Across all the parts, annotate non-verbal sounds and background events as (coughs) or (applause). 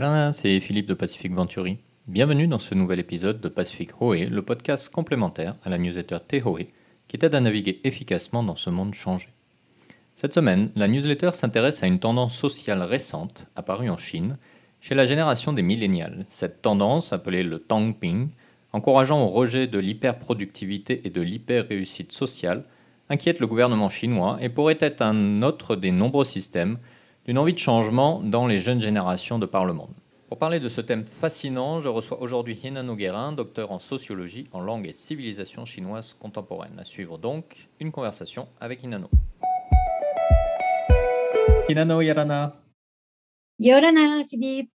Yarana, c'est Philippe de Pacific Venturi. Bienvenue dans ce nouvel épisode de Pacific Hoé, le podcast complémentaire à la newsletter Tehoe qui t'aide à naviguer efficacement dans ce monde changé. Cette semaine, la newsletter s'intéresse à une tendance sociale récente apparue en Chine chez la génération des millénials. Cette tendance, appelée le Tangping, encourageant au rejet de l'hyperproductivité et de l'hyper-réussite sociale, inquiète le gouvernement chinois et pourrait être un autre des nombreux systèmes d'une envie de changement dans les jeunes générations de par le monde. Pour parler de ce thème fascinant, je reçois aujourd'hui Hinano Guérin, docteur en sociologie, en langue et civilisation chinoise contemporaine. À suivre donc une conversation avec Hinano. Hinano Yarana. Yorana, Philippe.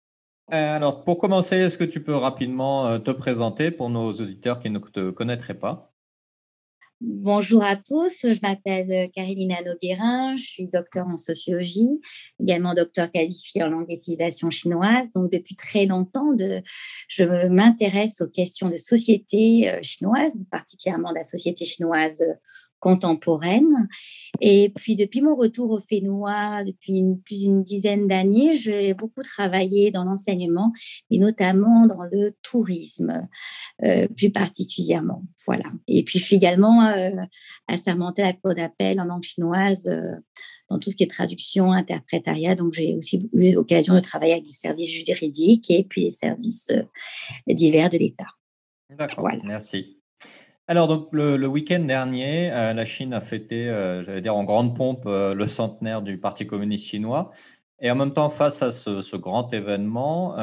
Euh, alors, pour commencer, est-ce que tu peux rapidement euh, te présenter pour nos auditeurs qui ne te connaîtraient pas? Bonjour à tous, je m'appelle euh, Caroline Noguerin, je suis docteur en sociologie, également docteur qualifié en langue et civilisation chinoise. Donc depuis très longtemps, de, je m'intéresse aux questions de société euh, chinoise, particulièrement la société chinoise contemporaine. Et puis, depuis mon retour au Fénois, depuis plus d'une dizaine d'années, j'ai beaucoup travaillé dans l'enseignement, et notamment dans le tourisme, euh, plus particulièrement. Voilà. Et puis, je suis également euh, assermentée à la Cour d'appel en langue chinoise euh, dans tout ce qui est traduction, interprétariat. Donc, j'ai aussi eu l'occasion de travailler avec les services juridiques et puis les services divers de l'État. D'accord. Merci. Alors, donc, le, week-end dernier, euh, la Chine a fêté, euh, j'allais dire en grande pompe, euh, le centenaire du Parti communiste chinois. Et en même temps, face à ce, grand événement,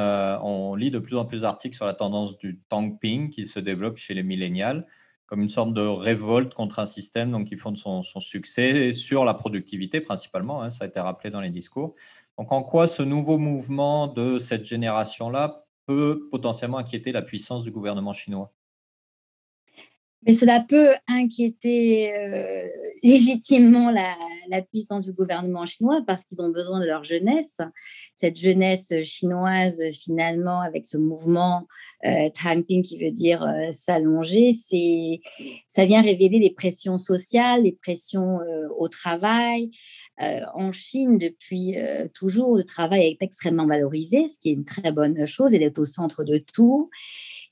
on lit de plus en plus d'articles sur la tendance du Tangping qui se développe chez les millénials comme une sorte de révolte contre un système donc, qui fonde son, succès sur la productivité principalement, hein, ça a été rappelé dans les discours. Donc en quoi ce nouveau mouvement de cette génération-là peut potentiellement inquiéter la puissance du gouvernement chinois? Mais cela peut inquiéter euh, légitimement la, puissance du gouvernement chinois parce qu'ils ont besoin de leur jeunesse. Cette jeunesse chinoise, finalement, avec ce mouvement euh, qui veut dire euh, s'allonger, ça vient révéler les pressions sociales, les pressions euh, au travail. en Chine, depuis toujours, le travail est extrêmement valorisé, ce qui est une très bonne chose. Il est au centre de tout.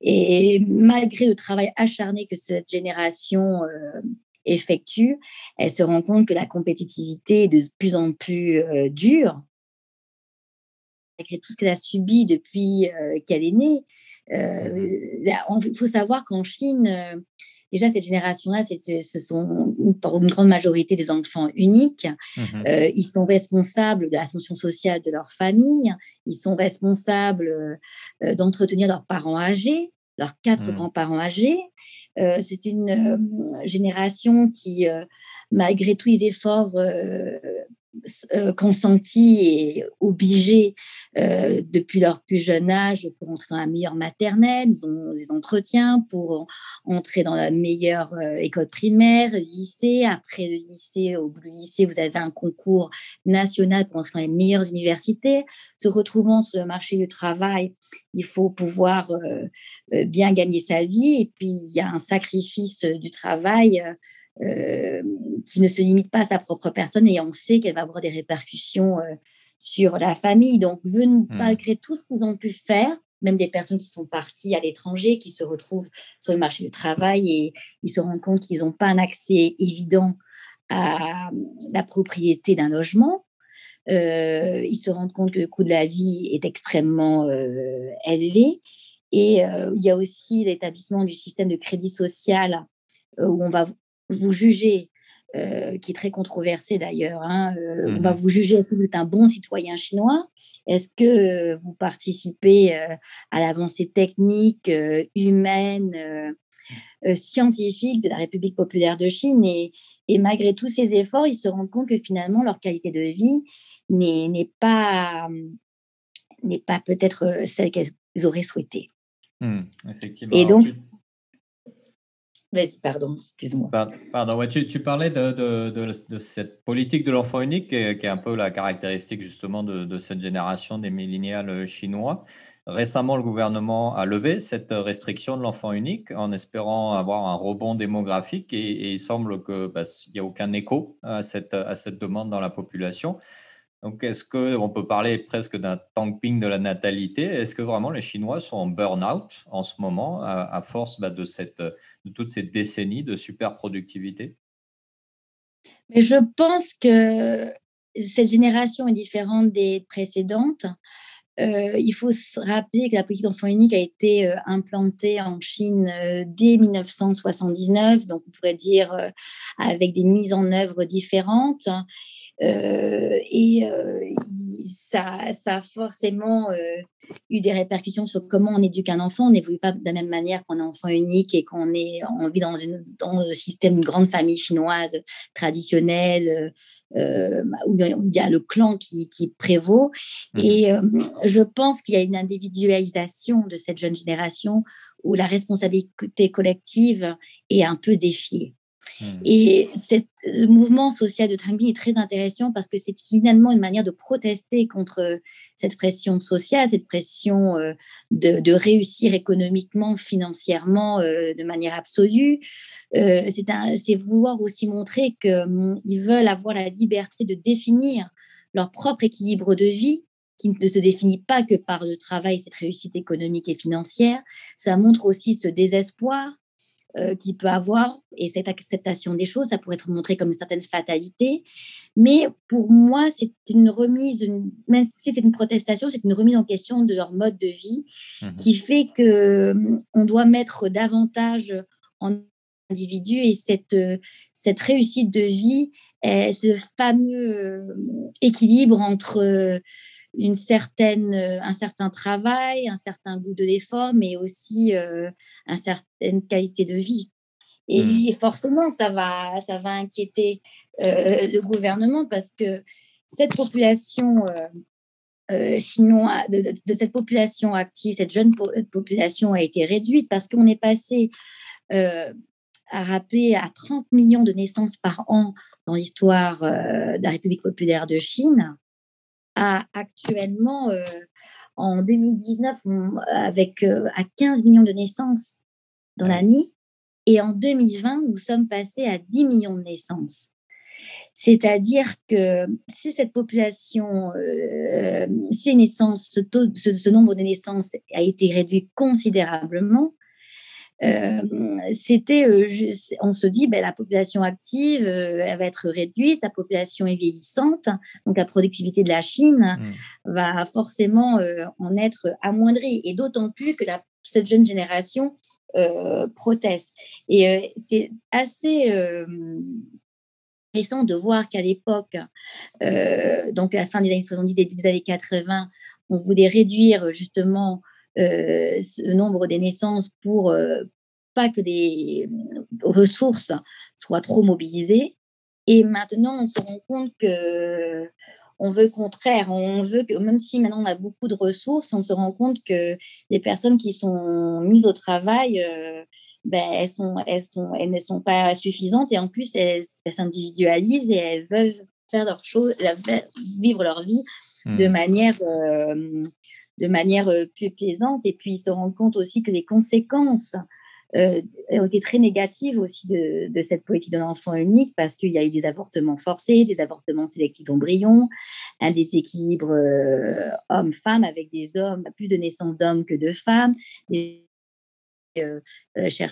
Et malgré le travail acharné que cette génération euh, effectue, elle se rend compte que la compétitivité est de plus en plus euh, dure. Malgré tout ce qu'elle a subi depuis euh, qu'elle est née, il faut savoir qu'en Chine, déjà cette génération-là, ce sont pour une grande majorité des enfants uniques. Mmh ils sont responsables de l'ascension sociale de leur famille. Ils sont responsables d'entretenir leurs parents âgés leurs quatre mmh. grands-parents âgés. Euh, c'est une euh, génération qui, euh, malgré tous les efforts consentis et obligés depuis leur plus jeune âge pour entrer dans la meilleure maternelle, ils ont des entretiens pour entrer dans la meilleure école primaire, lycée. Après le lycée, au lycée, vous avez un concours national pour entrer dans les meilleures universités. Se retrouvant sur le marché du travail, il faut pouvoir euh, bien gagner sa vie. Et puis, il y a un sacrifice du travail euh, qui ne se limite pas à sa propre personne et on sait qu'elle va avoir des répercussions euh, sur la famille. Donc, mmh. malgré tout ce qu'ils ont pu faire, même des personnes qui sont parties à l'étranger, qui se retrouvent sur le marché du travail et ils se rendent compte qu'ils n'ont pas un accès évident à la propriété d'un logement. ils se rendent compte que le coût de la vie est extrêmement élevé et euh, il y a aussi l'établissement du système de crédit social euh, où on va vous juger, euh, qui est très controversé d'ailleurs. Hein, on va mmh vous juger est-ce que vous êtes un bon citoyen chinois Est-ce que vous participez à l'avancée technique, humaine, scientifique de la République populaire de Chine et, et, malgré tous ces efforts, ils se rendent compte que finalement leur qualité de vie n'est pas, n'est pas peut-être celle qu'ils auraient souhaité. Mmh, effectivement. Et donc, Pardon, excuse-moi. Pardon, tu, parlais de, cette politique de l'enfant unique qui est, un peu la caractéristique justement de, cette génération des millénials euh, chinois. Récemment, le gouvernement a levé cette restriction de l'enfant unique en espérant avoir un rebond démographique et, il semble qu'il bah, n'y a aucun écho à cette demande dans la population. Donc, est-ce qu'on peut parler presque d'un tankping de la natalité? Est-ce que vraiment les Chinois sont en burn-out en ce moment à, force bah, de, cette, de toutes ces décennies de super-productivité? Mais je pense que cette génération est différente des précédentes. Euh, il faut se rappeler que la politique d'enfant unique a été euh, implantée en Chine euh, dès 1979, donc on pourrait dire avec des mises en œuvre différentes. Ça, ça, a forcément eu des répercussions sur comment on éduque un enfant. On n'évolue pas de la même manière qu'on est enfant unique et qu'on est, on vit dans, une, dans le système d'une grande famille chinoise traditionnelle euh, où il y a le clan qui, prévaut. Mmh. Et euh, je pense qu'il y a une individualisation de cette jeune génération où la responsabilité collective est un peu défiée. Mmh. Et ce mouvement social de Trangbi est très intéressant parce que c'est finalement une manière de protester contre cette pression sociale, cette pression euh, de, réussir économiquement, financièrement, euh, de manière absolue. Euh, c'est vouloir aussi montrer qu'ils hum, veulent avoir la liberté de définir leur propre équilibre de vie qui ne se définit pas que par le travail, cette réussite économique et financière. Ça montre aussi ce désespoir euh, qu'il peut avoir. Et cette acceptation des choses, ça pourrait être montré comme une certaine fatalité. Mais pour moi, c'est une remise, même si c'est une protestation, c'est une remise en question de leur mode de vie mmh qui fait que on doit mettre davantage en individu. Et cette, cette réussite de vie, ce fameux euh, équilibre entre une certaine, euh, un certain travail, un certain goût de l'effort, mais aussi euh, une certaine qualité de vie. Et, mmh. forcément, ça va, ça va inquiéter euh, le gouvernement parce que cette population chinoise, de, cette population active, cette jeune population a été réduite parce qu'on est passé à rappeler à 30 millions de naissances par an dans l'histoire de la République populaire de Chine à actuellement, euh, en 2019, avec euh, à 15 millions de naissances dans l'année. Et en 2020, nous sommes passés à 10 millions de naissances. C'est-à-dire que si cette population, euh, si naissances, ce, nombre de naissances a été réduit considérablement, euh, c'était, euh, on se dit, ben, la population active, euh, elle va être réduite, la population est vieillissante, donc la productivité de la Chine mmh. va forcément en être amoindrie, et d'autant plus que la, cette jeune génération proteste. Et c'est assez intéressant de voir qu'à l'époque, donc à la fin des années 70, début des années 80, on voulait réduire justement ce nombre des naissances pour euh, pas que les ressources soient trop mobilisées. Et maintenant, on se rend compte que on veut le contraire. On veut que, même si maintenant on a beaucoup de ressources, on se rend compte que les personnes qui sont mises au travail, euh, ben, elles, sont, elles, sont, elles ne sont pas suffisantes et en plus, elles s'individualisent et elles veulent faire leur chose, vivre leur vie de mmh. manière de manière euh, plus plaisante. Et puis, ils se rendent compte aussi que les conséquences euh, ont été très négatives aussi de, cette politique de l'enfant unique parce qu'il y a eu des avortements forcés, des avortements sélectifs d'embryons, un déséquilibre euh, homme-femme avec des hommes, plus de naissances d'hommes que de femmes, des chez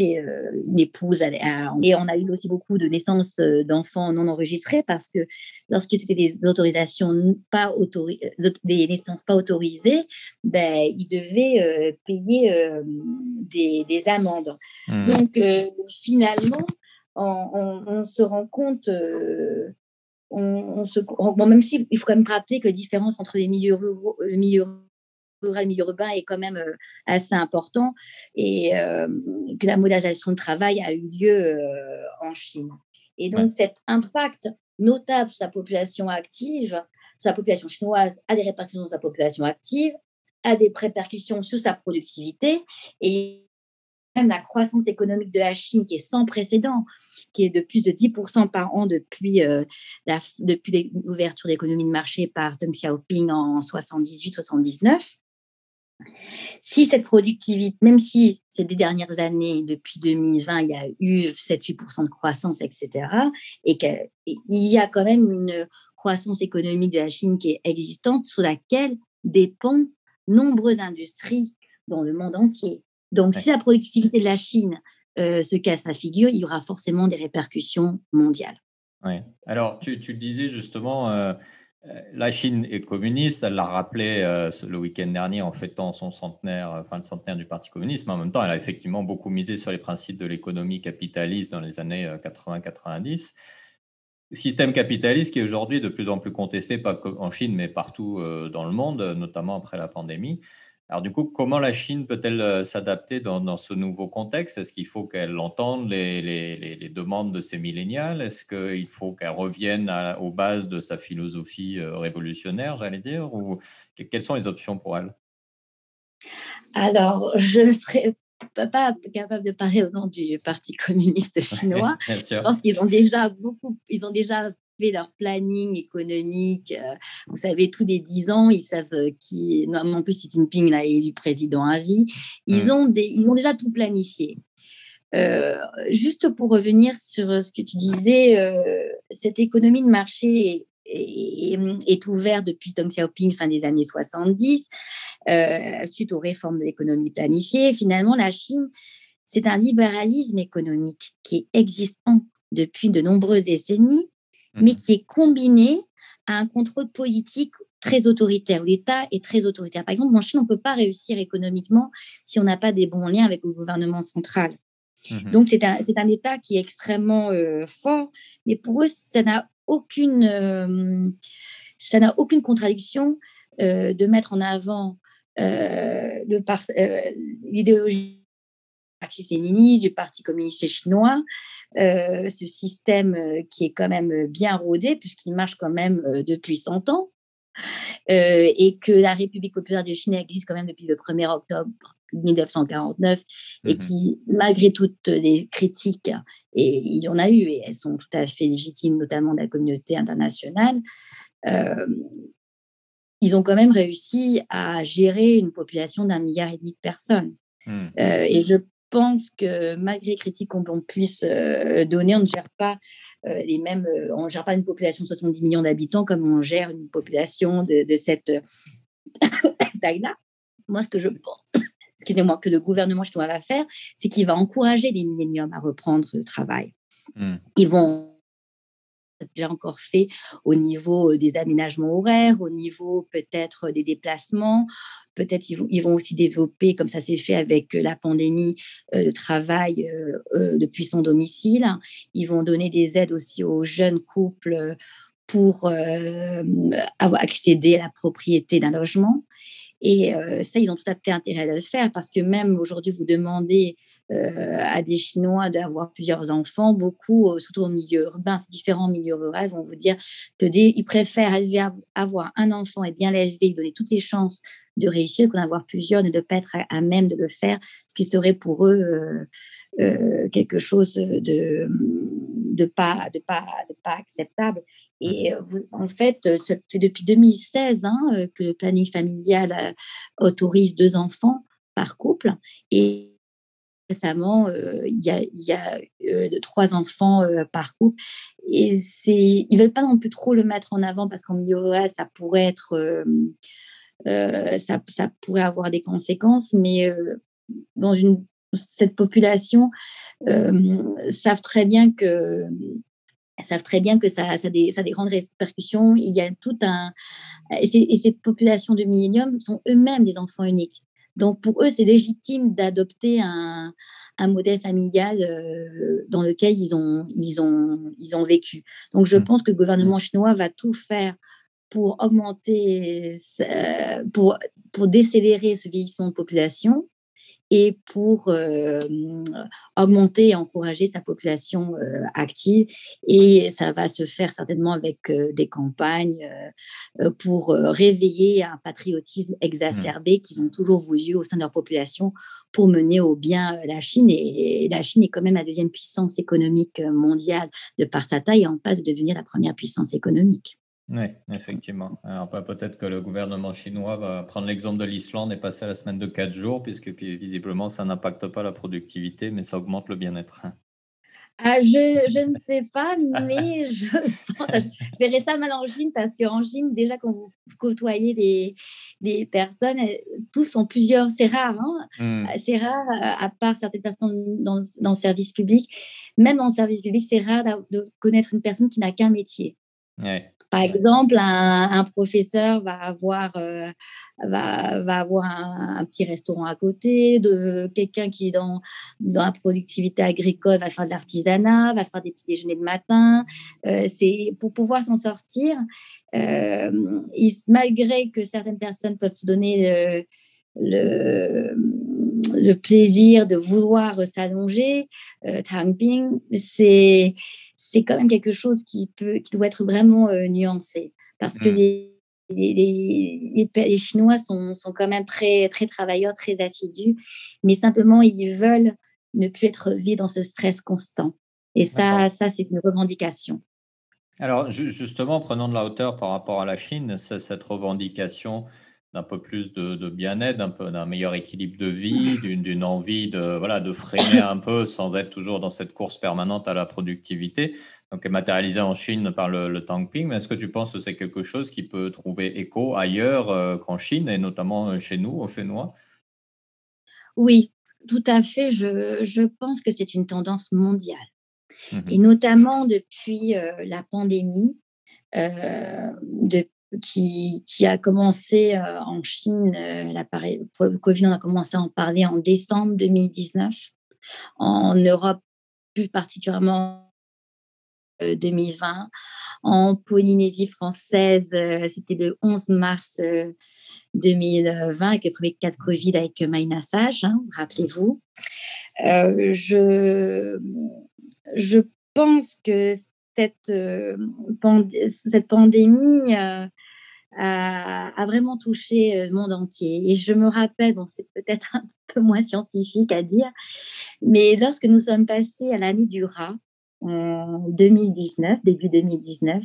euh, une épouse. et on a eu aussi beaucoup de naissances euh, d'enfants non enregistrés parce que lorsque c'était des autorisations pas autorisées, euh, des naissances pas autorisées, ben, ils devaient payer des, amendes. Mmh. Donc finalement, on, se rend compte on, se, même si il faut quand même rappeler que la différence entre les milieux ruraux, milieux rural, milieu urbain est quand même euh, assez important et euh, que la modernisation de travail a eu lieu euh, en Chine. Et donc, cet impact notable sur sa population active, sa population chinoise, a des répercussions sur sa population active, a des répercussions sur sa productivité et même la croissance économique de la Chine qui est sans précédent, qui est de plus de 10% par an depuis, la, depuis l'ouverture d'économie de marché par Deng Xiaoping en 78-79. Si cette productivité, même si ces dernières années, depuis 2020, il y a eu 7-8% de croissance, etc., et qu'il y a quand même une croissance économique de la Chine qui est existante, sous laquelle dépendent nombreuses industries dans le monde entier. Donc, si la productivité de la Chine euh, se casse la figure, il y aura forcément des répercussions mondiales. Oui. Alors, tu, tu disais justement, euh, la Chine est communiste, elle l'a rappelé euh, le week-end dernier en fêtant son centenaire, enfin le centenaire du Parti communiste, mais en même temps, elle a effectivement beaucoup misé sur les principes de l'économie capitaliste dans les années 80-90. Système capitaliste qui est aujourd'hui de plus en plus contesté, pas en Chine, mais partout dans le monde, notamment après la pandémie. Alors du coup, comment la Chine peut-elle euh, s'adapter dans, ce nouveau contexte? Est-ce qu'il faut qu'elle entende les, demandes de ces millénials Est-ce qu'il faut qu'elle revienne aux bases de sa philosophie euh, révolutionnaire, j'allais dire? Ou quelles sont les options pour elle? Alors, je ne serais pas capable de parler au nom du Parti communiste chinois. je pense qu'ils ont déjà beaucoup, ils ont déjà leur planning économique. Euh, vous savez, tous les 10 ans, ils savent euh, qui. Non, en plus, Xi Jinping l'a élu président à vie. Ils, ont des, ils ont déjà tout planifié. Euh, juste pour revenir sur ce que tu disais, cette économie de marché est, est, ouverte depuis Deng Xiaoping, fin des années 70, suite aux réformes de l'économie planifiée. Finalement, la Chine, c'est un libéralisme économique qui est existant depuis de nombreuses décennies mais mmh qui est combiné à un contrôle politique très autoritaire. L'État est très autoritaire. Par exemple, en Chine, on ne peut pas réussir économiquement si on n'a pas des bons liens avec le gouvernement central. Mmh Donc, c'est un, un, État qui est extrêmement euh, fort, mais pour eux, ça n'a aucune, euh, ça n'a aucune contradiction euh, de mettre en avant l'idéologie du du Parti communiste chinois, euh, ce système euh, qui est quand même bien rodé, puisqu'il marche quand même euh, depuis 100 ans, et que la République populaire de Chine existe quand même depuis le 1er octobre 1949, et mmh qui, malgré toutes les critiques, et il y en a eu, et elles sont tout à fait légitimes, notamment de la communauté internationale, ils ont quand même réussi à gérer une population d'un milliard et demi de personnes. Mmh. et je pense que malgré les critiques qu'on puisse euh, donner, on ne gère pas euh, les mêmes, euh, on gère pas une population de 70 millions d'habitants comme on gère une population de, cette (coughs) taille-là. Moi, ce que je pense, (coughs) excusez-moi, que le gouvernement chinois va faire, c'est qu'il va encourager les milléniums à reprendre le travail. Mmh. Ils vont déjà encore fait au niveau des aménagements horaires, au niveau peut-être des déplacements. Peut-être ils, vont aussi développer, comme ça s'est fait avec la pandémie, de travail depuis son domicile. Ils vont donner des aides aussi aux jeunes couples pour accéder à la propriété d'un logement. Et ça, ils ont tout à fait intérêt à le faire parce que même aujourd'hui, vous demandez à des Chinois d'avoir plusieurs enfants, beaucoup, surtout au milieu urbain, différents milieux ruraux, vont vous dire que ils préfèrent avoir un enfant et bien l'élever, donner toutes les chances de réussir qu'en avoir plusieurs et de ne pas être à, même de le faire, ce qui serait pour eux quelque chose de, pas, de, pas, de pas acceptable. Et euh, en fait, c'est depuis 2016 hein, que le planning familial autorise deux enfants par couple. Et récemment, il y a, y trois enfants par couple. Et ils ne veulent pas non plus trop le mettre en avant parce qu'en milieu rural, ça pourrait être... ça, pourrait avoir des conséquences, mais dans une, cette population savent très bien que savent très bien que ça, ça, a des, ça des grandes répercussions. Il y a tout un. Et, ces populations de millénium sont eux-mêmes des enfants uniques. Donc, pour eux, c'est légitime d'adopter un, un, modèle familial euh, dans lequel ils ont, ils, ont, ils ont vécu. Donc, je mmh. pense que le gouvernement chinois va tout faire pour augmenter, pour, pour décélérer ce vieillissement de population et pour euh, augmenter et encourager sa population euh, active. Et ça va se faire certainement avec euh, des campagnes pour réveiller un patriotisme exacerbé mmh. qu'ils ont toujours voulu au sein de leur population pour mener au bien la Chine. Et la Chine est quand même la deuxième puissance économique mondiale de par sa taille et en passe de devenir la première puissance économique. Oui, effectivement. Alors peut-être que le gouvernement chinois va prendre l'exemple de l'Islande et passer à la semaine de 4 jours, puisque puis, visiblement ça n'impacte pas la productivité, mais ça augmente le bien-être. Ah, je, je, ne sais pas, mais je (laughs) pense, je verrai ça mal en Chine parce qu'en Chine, déjà, quand vous côtoyez des, des personnes, tous sont plusieurs, c'est rare, hein mmh. c'est rare, à part certaines personnes dans, dans, le service public, même dans le service public, c'est rare de connaître une personne qui n'a qu'un métier. Ouais. Par exemple, un, professeur va avoir, euh, va, va avoir un, petit restaurant à côté, de quelqu'un qui est dans, dans la productivité agricole va faire de l'artisanat, va faire des petits déjeuners de matin. Euh, c'est pour pouvoir s'en sortir. Euh, malgré que certaines personnes peuvent se donner le, le, plaisir de vouloir s'allonger, euh, c'est c'est quand même quelque chose qui, peut, qui doit être vraiment euh, nuancé. Parce que mmh. les, les, les, Chinois sont, sont, quand même très, très travailleurs, très assidus, mais simplement, ils veulent ne plus être vus dans ce stress constant. Et ça, ça c'est une revendication. Alors, justement, prenons de la hauteur par rapport à la Chine, cette revendication d'un peu plus de, bien-être, d'un peu d'un meilleur équilibre de vie, d'une envie de voilà de freiner un peu sans être toujours dans cette course permanente à la productivité. Donc matérialisé en Chine par le, le Tangping. Mais est-ce que tu penses que c'est quelque chose qui peut trouver écho ailleurs euh, qu'en Chine et notamment euh, chez nous au Fénois? Oui, tout à fait. Je, je pense que c'est une tendance mondiale. Mmh et notamment depuis euh, la pandémie, de, qui, a commencé euh, en Chine, euh, le Covid, on a commencé à en parler en décembre 2019. En Europe, plus particulièrement 2020. Euh, en Polynésie française, c'était le 11 mars 2020 avec le premier cas de Covid avec Maïna Sage, hein, rappelez-vous. je, je pense que cette, cette pandémie a, vraiment touché le monde entier. Et je me rappelle, c'est peut-être (laughs) un peu moins scientifique à dire, mais lorsque nous sommes passés à l'année du rat, en 2019, début 2019,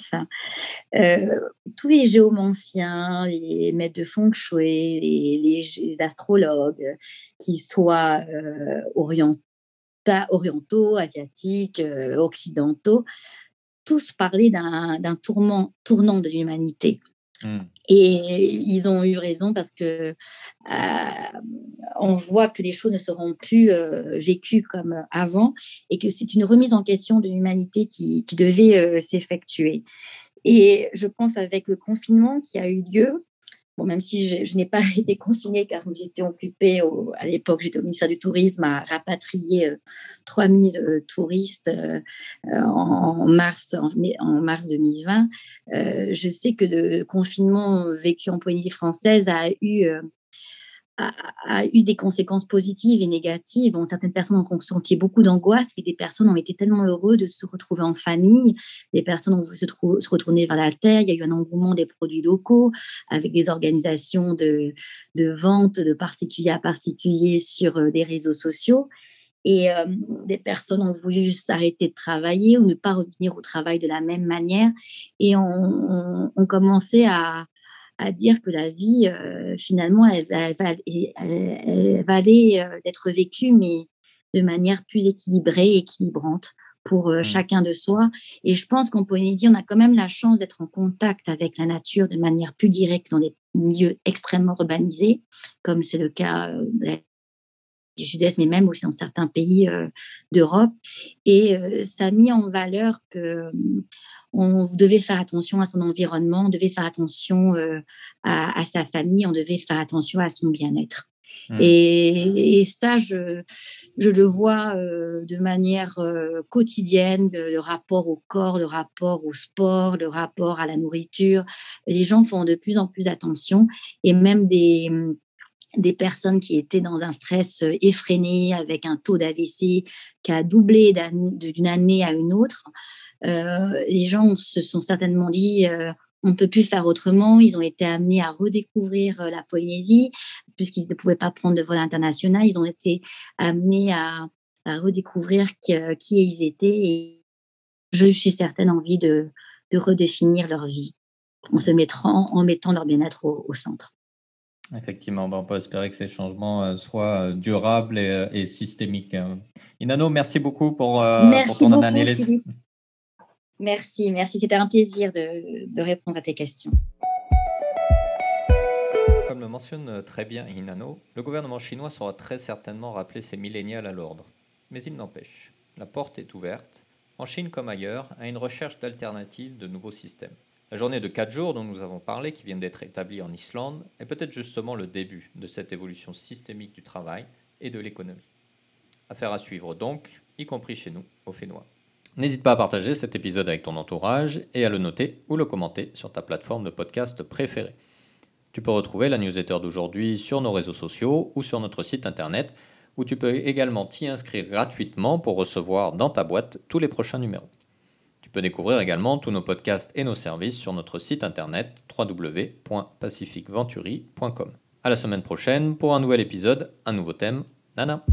tous les géomanciens, les maîtres de feng shui, les, astrologues, qui soient orientaux, asiatiques, occidentaux, tous parlaient d'un tournant de l'humanité. Mmh. Et ils ont eu raison parce que euh, on voit que les choses ne seront plus euh, vécues comme avant et que c'est une remise en question de l'humanité qui, devait euh, s'effectuer. Et je pense avec le confinement qui a eu lieu, Bon, même si je, n'ai pas (laughs) été confinée car nous étions occupés à l'époque, j'étais au ministère du Tourisme à rapatrier 3000 euh, touristes euh, en, mars, en, mars 2020. Euh, je sais que le confinement vécu en Polynésie française a eu a, eu des conséquences positives et négatives. Certaines personnes ont ressenti beaucoup d'angoisse, mais des personnes ont été tellement heureuses de se retrouver en famille. Des personnes ont voulu se, se, retourner vers la terre. Il y a eu un engouement des produits locaux avec des organisations de, de vente de particulier à particulier sur euh, des réseaux sociaux. Et euh, des personnes ont voulu s'arrêter de travailler ou ne pas revenir au travail de la même manière et ont on commencé à, à dire que la vie, euh, finalement, elle, elle, elle, valait euh, d'être vécue, mais de manière plus équilibrée, équilibrante pour euh, mmh. chacun de soi. Et je pense qu'en Polynésie, on a quand même la chance d'être en contact avec la nature de manière plus directe dans des milieux extrêmement urbanisés, comme c'est le cas du sud-est, mais même aussi dans certains pays d'Europe. Et ça a mis en valeur que on devait faire attention à son environnement, on devait faire attention euh, à, sa famille, on devait faire attention à son bien-être. Mmh. Et, ça, je, le vois euh, de manière euh, quotidienne, le, rapport au corps, le rapport au sport, le rapport à la nourriture. Les gens font de plus en plus attention et même des, des personnes qui étaient dans un stress effréné avec un taux d'AVC qui a doublé d'une année à une autre. Euh, les gens se sont certainement dit euh, on ne peut plus faire autrement. Ils ont été amenés à redécouvrir euh, la Polynésie, puisqu'ils ne pouvaient pas prendre de vol international. Ils ont été amenés à, redécouvrir qui, ils étaient. Et je suis certaine envie de, redéfinir leur vie. en mettant leur bien-être au, centre. Effectivement, on peut espérer que ces changements soient durables et, systémiques. Inano, merci beaucoup pour, pour ton analyse. Merci, merci. C'était un plaisir de, répondre à tes questions. Comme le mentionne très bien Inano, le gouvernement chinois saura très certainement rappeler ses millénials à l'ordre. Mais il n'empêche, la porte est ouverte, en Chine comme ailleurs, à une recherche d'alternatives de nouveaux systèmes. La journée de 4 jours dont nous avons parlé, qui vient d'être établie en Islande, est peut-être justement le début de cette évolution systémique du travail et de l'économie. Affaire à suivre donc, y compris chez nous, au Fénois. N'hésite pas à partager cet épisode avec ton entourage et à le noter ou le commenter sur ta plateforme de podcast préférée. Tu peux retrouver la newsletter d'aujourd'hui sur nos réseaux sociaux ou sur notre site internet où tu peux également t'y inscrire gratuitement pour recevoir dans ta boîte tous les prochains numéros. Peux découvrir également tous nos podcasts et nos services sur notre site internet www.pacificventuri.com. À la semaine prochaine pour un nouvel épisode, un nouveau thème. Nana